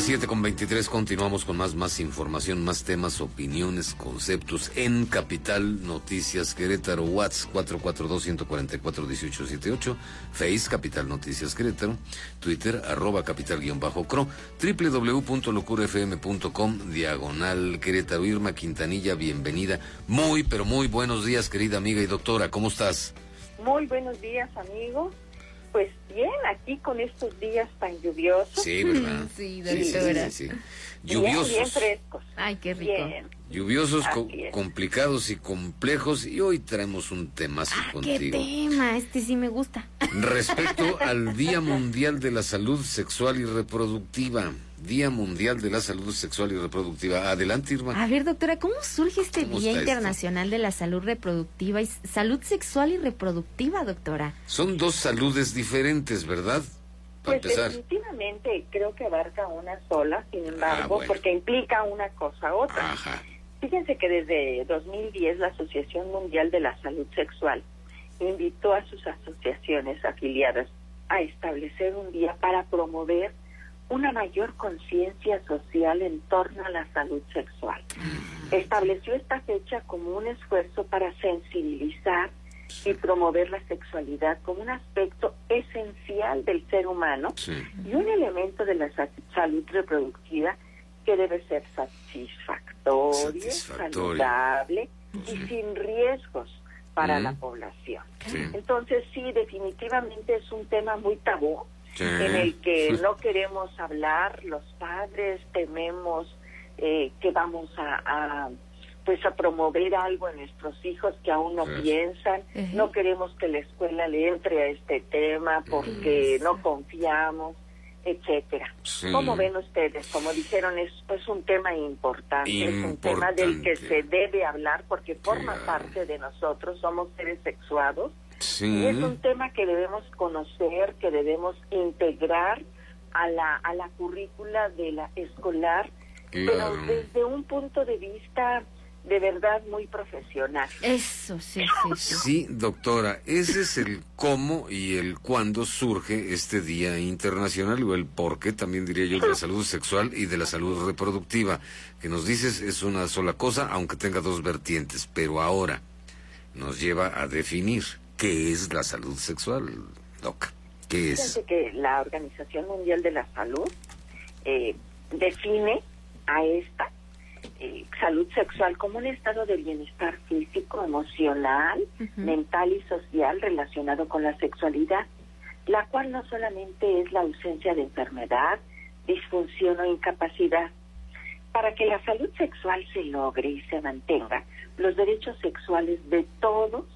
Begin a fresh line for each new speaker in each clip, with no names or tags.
Las 7 con 23 continuamos con más, más información, más temas, opiniones, conceptos en Capital Noticias Querétaro, WhatsApp 442-144-1878, Face Capital Noticias Querétaro, Twitter arroba capital-cro, www.locurfm.com, diagonal Querétaro, Irma Quintanilla, bienvenida. Muy, pero muy buenos días, querida amiga y doctora, ¿cómo estás?
Muy buenos días, amigo. Pues bien, aquí con estos días tan lluviosos.
Sí, ¿verdad?
Sí,
sí, sí, sí.
Bien,
Lluviosos.
bien frescos.
Ay, qué rico.
Bien.
Lluviosos, co- complicados y complejos. Y hoy traemos un temazo
Ah, qué
contigo.
tema, este sí me gusta.
Respecto al Día Mundial de la Salud Sexual y Reproductiva. Día Mundial de la Salud Sexual y Reproductiva. Adelante, Irma.
A ver, doctora, ¿cómo surge este
¿Cómo
Día
esto?
Internacional de la Salud Reproductiva y Salud Sexual y Reproductiva, doctora?
Son dos saludes diferentes, ¿verdad? Para
Pues
empezar.
definitivamente creo que abarca una sola, sin embargo,
Ah, bueno.
porque implica una cosa u otra.
Ajá.
Fíjense que desde 2010 la Asociación Mundial de la Salud Sexual invitó a sus asociaciones afiliadas a establecer un día para promover una mayor conciencia social en torno a la salud sexual. Estableció esta fecha como un esfuerzo para sensibilizar y promover la sexualidad como un aspecto esencial del ser humano
Sí.
y un elemento de la sa- salud reproductiva que debe ser satisfactorio, Saludable y sin riesgos para
Mm.
la población.
Sí.
Entonces sí, definitivamente es un tema muy tabú
Sí.
en el que no queremos hablar, los padres tememos eh, que vamos a, a, pues a promover algo en nuestros hijos que aún no
Sí.
piensan, no queremos que la escuela le entre a este tema porque no confiamos, etcétera.
Sí.
¿Cómo ven ustedes? Como dijeron, es pues un tema importante, es un tema del que se debe hablar porque forma
Claro.
parte de nosotros, somos seres sexuados
Sí.
y es un tema que debemos conocer, que debemos integrar a la, a la currícula de la escolar,
Claro.
pero desde un punto de vista de verdad muy profesional.
Eso, sí, sí, sí.
Sí, doctora, ese es el cómo y el cuándo surge este Día Internacional o el por qué también diría yo de la salud sexual y de la salud reproductiva, que nos dices es una sola cosa, aunque tenga dos vertientes, pero ahora nos lleva a definir qué es la salud sexual, doc. ¿Qué es?
Fíjense que la Organización Mundial de la Salud eh, define a esta eh, salud sexual como un estado de bienestar físico, emocional, mental y social relacionado con la sexualidad, la cual no solamente es la ausencia de enfermedad, disfunción o incapacidad. Para que la salud sexual se logre y se mantenga, los derechos sexuales de todos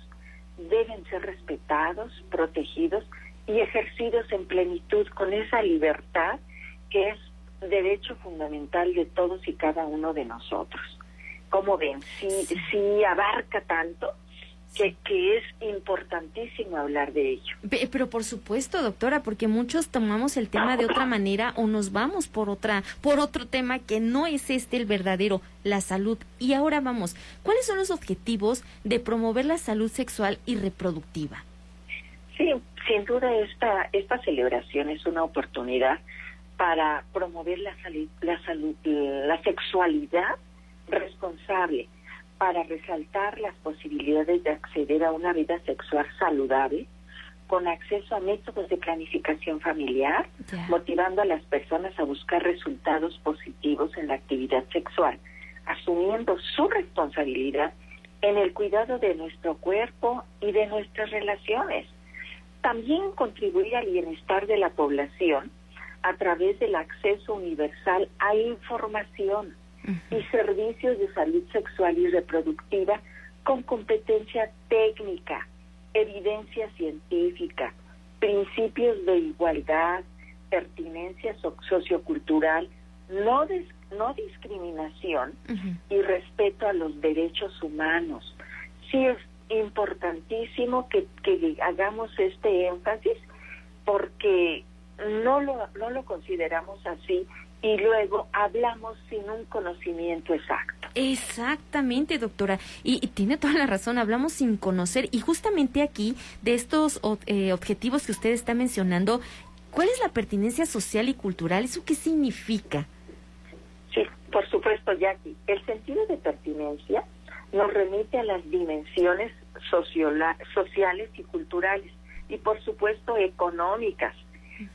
deben ser respetados, protegidos y ejercidos en plenitud con esa libertad que es derecho fundamental de todos y cada uno de nosotros. Como ven, sí, sí abarca tanto que, que es importantísimo hablar de ello.
Pe- Pero por supuesto, doctora, porque muchos tomamos el tema de otra manera o nos vamos por otra, por otro tema que no es este el verdadero, la salud. Y ahora vamos, ¿cuáles son los objetivos de promover la salud sexual y reproductiva?
Sí, sin duda esta, esta celebración es una oportunidad para promover la, sali- la salud, la sexualidad responsable, para resaltar las posibilidades de acceder a una vida sexual saludable, con acceso a métodos de planificación familiar, motivando a las personas a buscar resultados positivos en la actividad sexual, asumiendo su responsabilidad en el cuidado de nuestro cuerpo y de nuestras relaciones. También contribuir al bienestar de la población a través del acceso universal a información y servicios de salud sexual y reproductiva con competencia técnica, evidencia científica, principios de igualdad, pertinencia so- sociocultural, no, dis- no discriminación y respeto a los derechos humanos. Sí, es- importantísimo que, que hagamos este énfasis porque no lo, no lo consideramos así y luego hablamos sin un conocimiento exacto.
Exactamente, doctora. Y, tiene toda la razón, hablamos sin conocer. Y justamente aquí, de estos eh, objetivos que usted está mencionando, ¿cuál es la pertinencia social y cultural? ¿Eso qué significa?
Sí, por supuesto, Jackie. El sentido de pertinencia nos remite a las dimensiones sociales y culturales y por supuesto económicas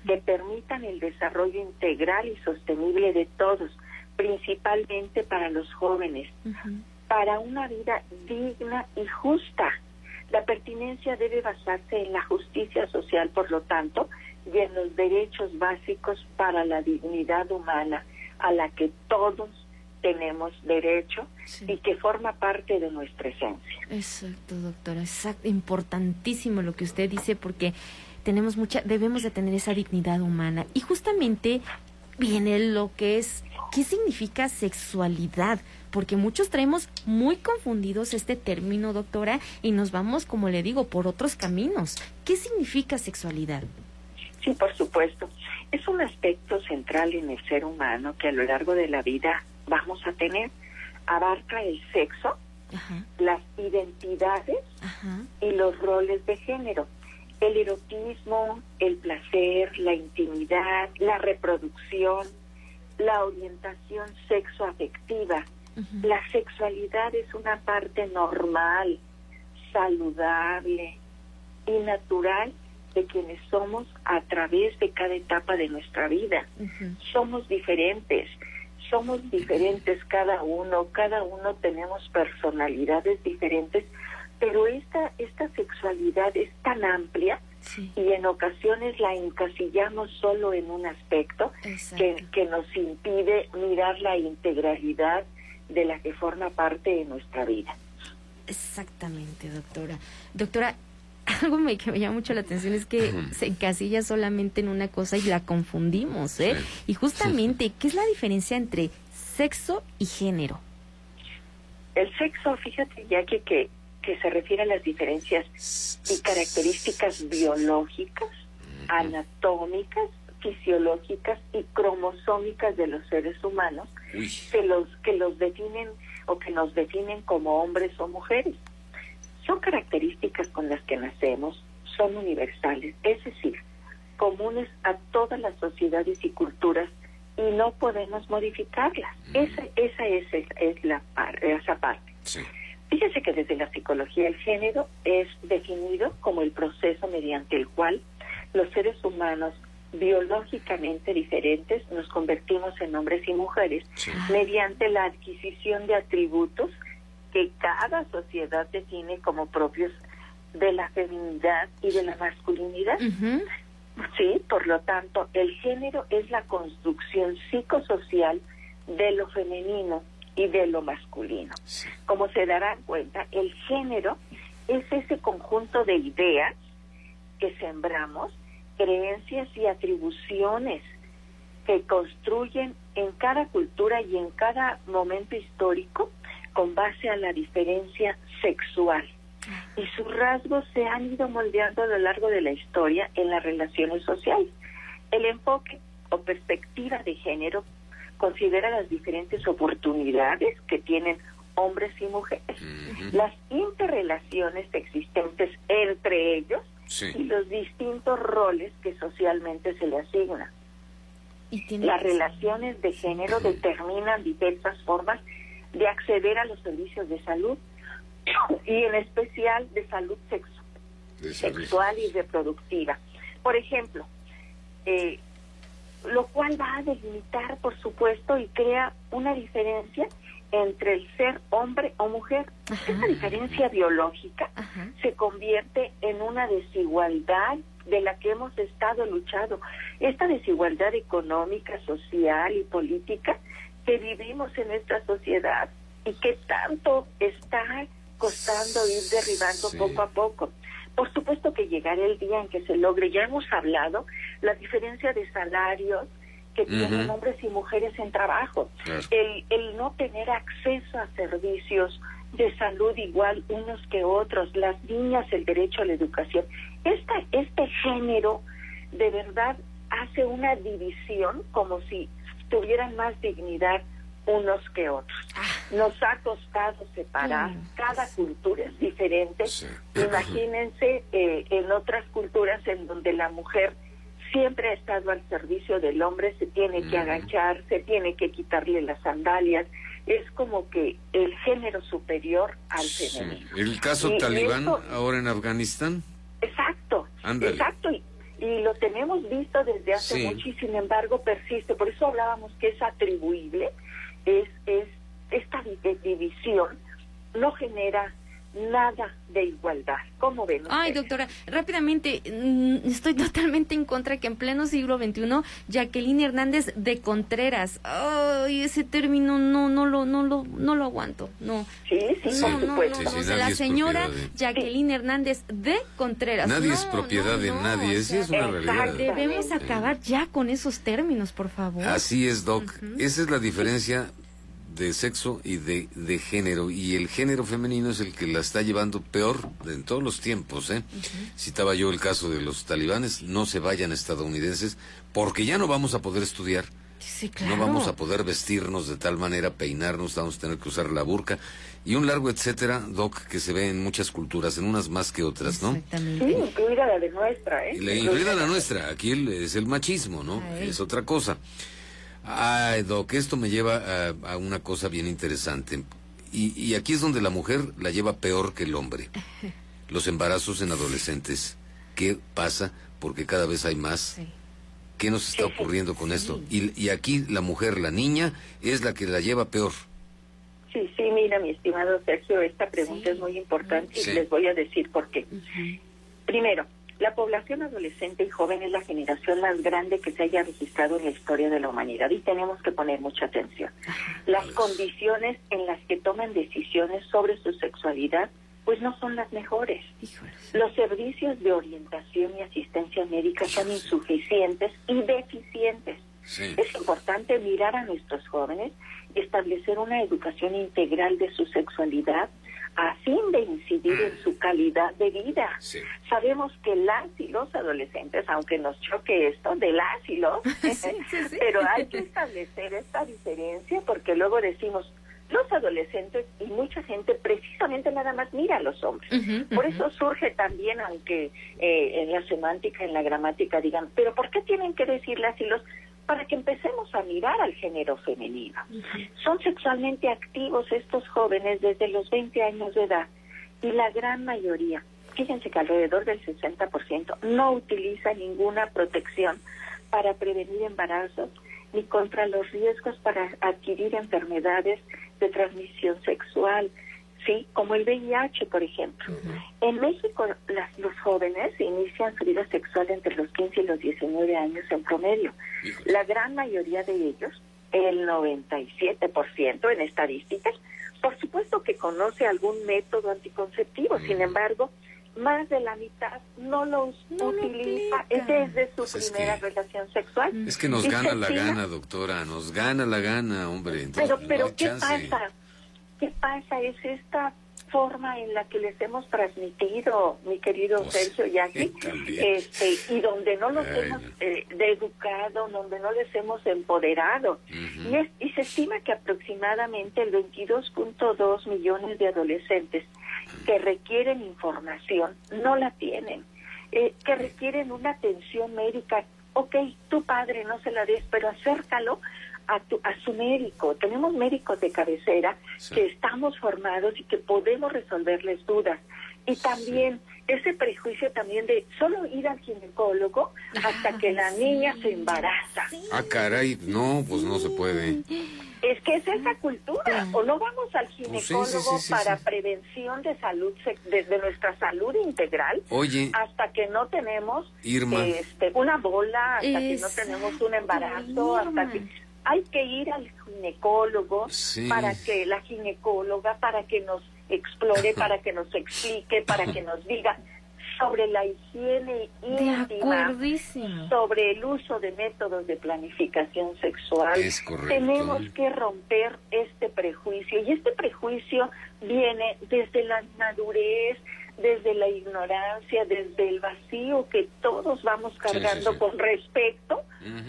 que permitan el desarrollo integral y sostenible de todos, principalmente para los jóvenes, para una vida digna y justa. La pertinencia debe basarse en la justicia social, por lo tanto, y en los derechos básicos para la dignidad humana a la que todos tenemos derecho y que forma parte de nuestra esencia.
Exacto, doctora, exacto, importantísimo lo que usted dice porque tenemos mucha debemos de tener esa dignidad humana y justamente viene lo que es qué significa sexualidad, porque muchos traemos muy confundidos este término, doctora, y nos vamos, como le digo, por otros caminos. ¿Qué significa sexualidad?
Sí, por supuesto. Es un aspecto central en el ser humano que a lo largo de la vida vamos a tener. Abarca el sexo, las identidades y los roles de género. El erotismo, el placer, la intimidad, la reproducción, la orientación sexoafectiva. La sexualidad es una parte normal, saludable y natural de quienes somos a través de cada etapa de nuestra vida. Somos diferentes, somos diferentes cada uno, cada uno tenemos personalidades diferentes, pero esta, esta sexualidad es tan amplia y en ocasiones la encasillamos solo en un aspecto que, que nos impide mirar la integralidad de la que forma parte de nuestra vida.
Exactamente, doctora. Doctora, algo me, que me llama mucho la atención es que se encasilla solamente en una cosa y la confundimos, ¿eh? Y justamente, ¿qué es la diferencia entre sexo y género?
El sexo, fíjate ya que, que, se refiere a las diferencias y características biológicas, anatómicas, fisiológicas y cromosómicas de los seres humanos que los que los definen o que nos definen como hombres o mujeres. Son características con las que nacemos, son universales, es decir, comunes a todas las sociedades y culturas y no podemos modificarlas. Esa, esa es, es, la esa parte. Fíjese que desde la psicología el género es definido como el proceso mediante el cual los seres humanos biológicamente diferentes nos convertimos en hombres y mujeres mediante la adquisición de atributos que cada sociedad define como propios de la feminidad y de la masculinidad. Sí, por lo tanto, el género es la construcción psicosocial de lo femenino y de lo masculino. Como se darán cuenta, el género es ese conjunto de ideas que sembramos, creencias y atribuciones que construyen en cada cultura y en cada momento histórico con base a la diferencia sexual. Y sus rasgos se han ido moldeando a lo largo de la historia en las relaciones sociales. El enfoque o perspectiva de género considera las diferentes oportunidades que tienen hombres y mujeres, las interrelaciones existentes entre ellos y los distintos roles que socialmente se le asignan. Las relaciones de género determinan diversas formas de acceder a los servicios de salud y en especial de salud. sexual y reproductiva. Por ejemplo, eh, lo cual va a delimitar, por supuesto, y crea una diferencia entre el ser hombre o mujer. Esa diferencia biológica se convierte en una desigualdad de la que hemos estado luchando. Esta desigualdad económica, social y política que vivimos en nuestra sociedad y que tanto está costando ir derribando poco a poco. Por supuesto que llegará el día en que se logre, ya hemos hablado, la diferencia de salarios que tienen hombres y mujeres en trabajo, el, el no tener acceso a servicios de salud igual unos que otros, las niñas el derecho a la educación. Esta, este género de verdad hace una división como si tuvieran más dignidad unos que otros. Ah. Nos ha costado separar, cada cultura es diferente. Imagínense eh, en otras culturas en donde la mujer siempre ha estado al servicio del hombre, se tiene que agachar, se tiene que quitarle las sandalias, es como que el género superior al femenino.
¿El caso talibán ahora en Afganistán?
Exacto, exacto, y, lo tenemos visto desde hace mucho y sin embargo persiste, por eso hablábamos que es atribuible, es, es esta división no genera nada de igualdad. ¿Cómo ven?
Ay, doctora, rápidamente, mm, estoy totalmente en contra que en pleno siglo XXI, Jacqueline Hernández de Contreras, ay, ese término no, no lo, no lo, no lo aguanto, no.
Sí, sí, por supuesto.
la señora Jacqueline Hernández de Contreras.
Nadie es propiedad de nadie, esa es una realidad.
Debemos acabar ya con esos términos, por favor.
Así es, Doc. Esa es la diferencia de sexo y de, de, género. Y el género femenino es el que la está llevando peor en todos los tiempos. ¿eh? Citaba yo el caso de los talibanes, no se vayan estadounidenses, porque ya no vamos a poder estudiar. No vamos a poder vestirnos de tal manera, peinarnos, vamos a tener que usar la burka y un largo etcétera, Doc, que se ve en muchas culturas, en unas más que otras, ¿no?
Exactamente. Sí, incluida la de nuestra, ¿eh?
incluida la nuestra, aquí es el machismo, ¿no? Es otra cosa. Ay, Doc, esto me lleva a, una cosa bien interesante. Y, aquí es donde la mujer la lleva peor que el hombre. Los embarazos en adolescentes. ¿Qué pasa? Porque cada vez hay más. ¿Qué nos está ocurriendo con esto? Y, aquí la mujer, la niña, es la que la lleva peor.
Sí, sí, mira, mi estimado Sergio, esta pregunta es muy importante y les voy a decir por qué. Primero, la población adolescente y joven es la generación más grande que se haya registrado en la historia de la humanidad y tenemos que poner mucha atención. Las condiciones en las que toman decisiones sobre su sexualidad pues no son las mejores. Los servicios de orientación y asistencia médica son insuficientes y deficientes. Es importante mirar a nuestros jóvenes y establecer una educación integral de su sexualidad, a fin de incidir en su calidad de vida. Sabemos que las y los adolescentes, aunque nos choque esto de las y los, pero hay que establecer esta diferencia porque luego decimos, los adolescentes y mucha gente precisamente nada más mira a los hombres. Por eso surge también, aunque eh, en la semántica, en la gramática digan, pero ¿por qué tienen que decir las y los? Para que empecemos a mirar al género femenino. Son sexualmente activos estos jóvenes desde los 20 años de edad y la gran mayoría, fíjense que alrededor del 60% no utiliza ninguna protección para prevenir embarazos ni contra los riesgos para adquirir enfermedades de transmisión sexual, ¿sí? Como el VIH, por ejemplo. En México, las, los jóvenes inician su vida sexual entre los 15 y los 19 años en promedio. La gran mayoría de ellos, el 97% en estadísticas, por supuesto que conoce algún método anticonceptivo, sin embargo, más de la mitad no lo utiliza desde su pues primera relación sexual.
Es que nos gana la gana, doctora, nos gana la gana, hombre.
pero, pero ¿qué pasa? ¿Qué pasa? Es esta forma en la que les hemos transmitido, mi querido pues, Sergio y aquí, este, y donde no los hemos eh, educado, donde no les hemos empoderado. y, y, se estima que aproximadamente el 22.2 millones de adolescentes que requieren información no la tienen, eh, que requieren una atención médica. Ok, tu padre no se la des, pero acércalo a, tu, a su médico. Tenemos médicos de cabecera que estamos formados y que podemos resolverles dudas. Y también ese prejuicio también de solo ir al ginecólogo hasta que la niña se embaraza.
Ah, caray, no, pues no se puede.
Es que es esa cultura. O no vamos al pues ginecólogo para prevención de salud, desde nuestra salud integral,
Oye,
hasta que no tenemos este, una bola, hasta que no tenemos un embarazo, hasta que hay que ir al ginecólogo para que la ginecóloga, para que nos explore, para que nos explique, para que nos diga sobre la higiene íntima, sobre el uso de métodos de planificación sexual. Tenemos que romper este prejuicio y este prejuicio viene desde la madurez, desde la ignorancia, desde el vacío que todos vamos cargando con respecto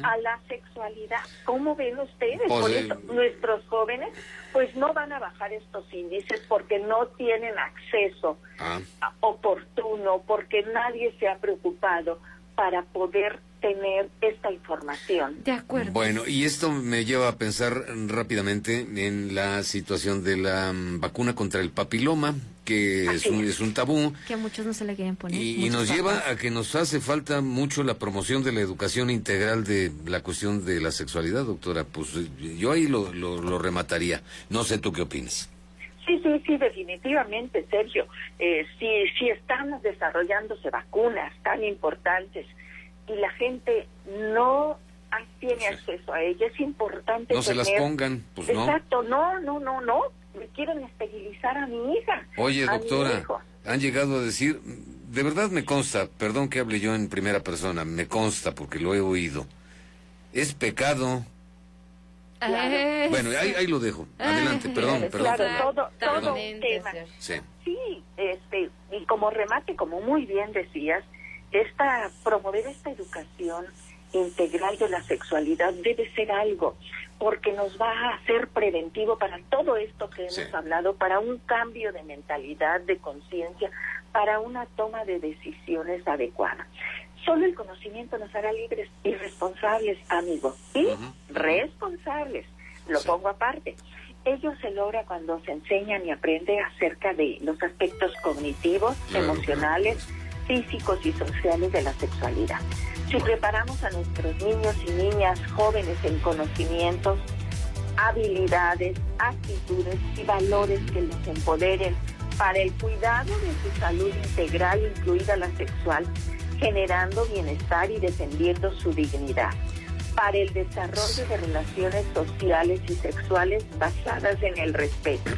a la sexualidad. ¿Cómo ven ustedes? Pues, Por eso nuestros jóvenes pues no van a bajar estos índices porque no tienen acceso ah. oportuno, porque nadie se ha preocupado para poder tener esta información.
De acuerdo.
Bueno, y esto me lleva a pensar rápidamente en la situación de la mm, vacuna contra el papiloma, que es un, es un, tabú.
Que a muchos no se le quieren poner.
Y, nos lleva a que nos hace falta mucho la promoción de la educación integral de la cuestión de la sexualidad, doctora. Pues yo ahí lo, lo, remataría. No sé tú qué opinas.
Sí, sí, sí, definitivamente, Sergio. Eh, si, si estamos desarrollándose vacunas tan importantes y la gente no tiene acceso a ellas, es importante.
No se las pongan, pues no.
Exacto, no, no, no, no. Me quieren esterilizar a mi hija.
Oye, doctora, han llegado a decir, de verdad me consta, perdón que hable yo en primera persona, me consta porque lo he oído. Es pecado. Bueno, ahí, lo dejo. Adelante, perdón, perdón.
Claro, todo, todo tema. Sí. sí, este, y como remate, como muy bien decías, esta promover esta educación integral de la sexualidad debe ser algo porque nos va a hacer preventivo para todo esto que hemos hablado, para un cambio de mentalidad, de conciencia, para una toma de decisiones adecuada. Solo el conocimiento nos hará libres y responsables, amigos, y responsables. Lo pongo aparte. Ello se logra cuando se enseñan y aprende acerca de los aspectos cognitivos, emocionales, físicos y sociales de la sexualidad. Si preparamos a nuestros niños y niñas jóvenes en conocimientos, habilidades, actitudes y valores que los empoderen para el cuidado de su salud integral, incluida la sexual, generando bienestar y defendiendo su dignidad, para el desarrollo de relaciones sociales y sexuales basadas en el respeto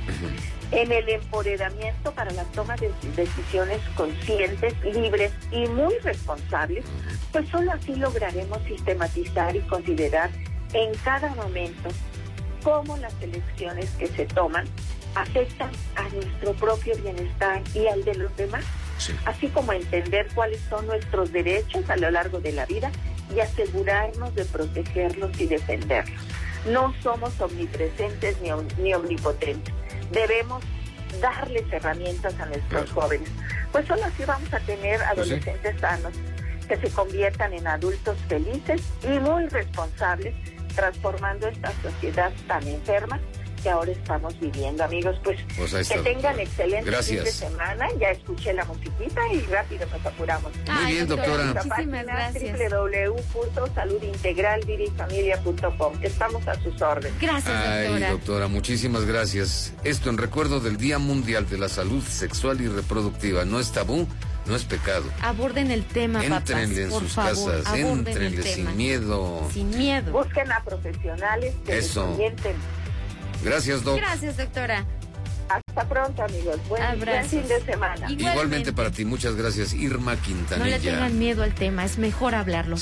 en el empoderamiento para la toma de decisiones conscientes, libres y muy responsables, pues solo así lograremos sistematizar y considerar en cada momento cómo las elecciones que se toman afectan a nuestro propio bienestar y al de los demás, así como entender cuáles son nuestros derechos a lo largo de la vida y asegurarnos de protegerlos y defenderlos. No somos omnipresentes ni, ni omnipotentes debemos darles herramientas a nuestros jóvenes. Pues solo así vamos a tener pues adolescentes sanos que se conviertan en adultos felices y muy responsables, transformando esta sociedad tan enferma que ahora estamos viviendo, amigos. Pues, pues que tengan excelente fin de semana. Ya escuché la musiquita y rápido nos apuramos.
Muy bien, doctora.
Muchísimas gracias. Estamos a sus órdenes.
Gracias, doctora.
Ay, doctora, muchísimas gracias. Esto en recuerdo del Día Mundial de la Salud Sexual y Reproductiva. No es tabú. No es pecado.
Aborden el tema,
Entrenle
en
sus casas, entrenle sin miedo.
Sin miedo.
Busquen a profesionales que Eso. orienten
Gracias, Doc.
Gracias, doctora.
Hasta pronto, amigos. Buen, buen fin de semana.
Igualmente. para ti. Muchas gracias, Irma Quintanilla.
No le tengan miedo al tema, es mejor hablarlo.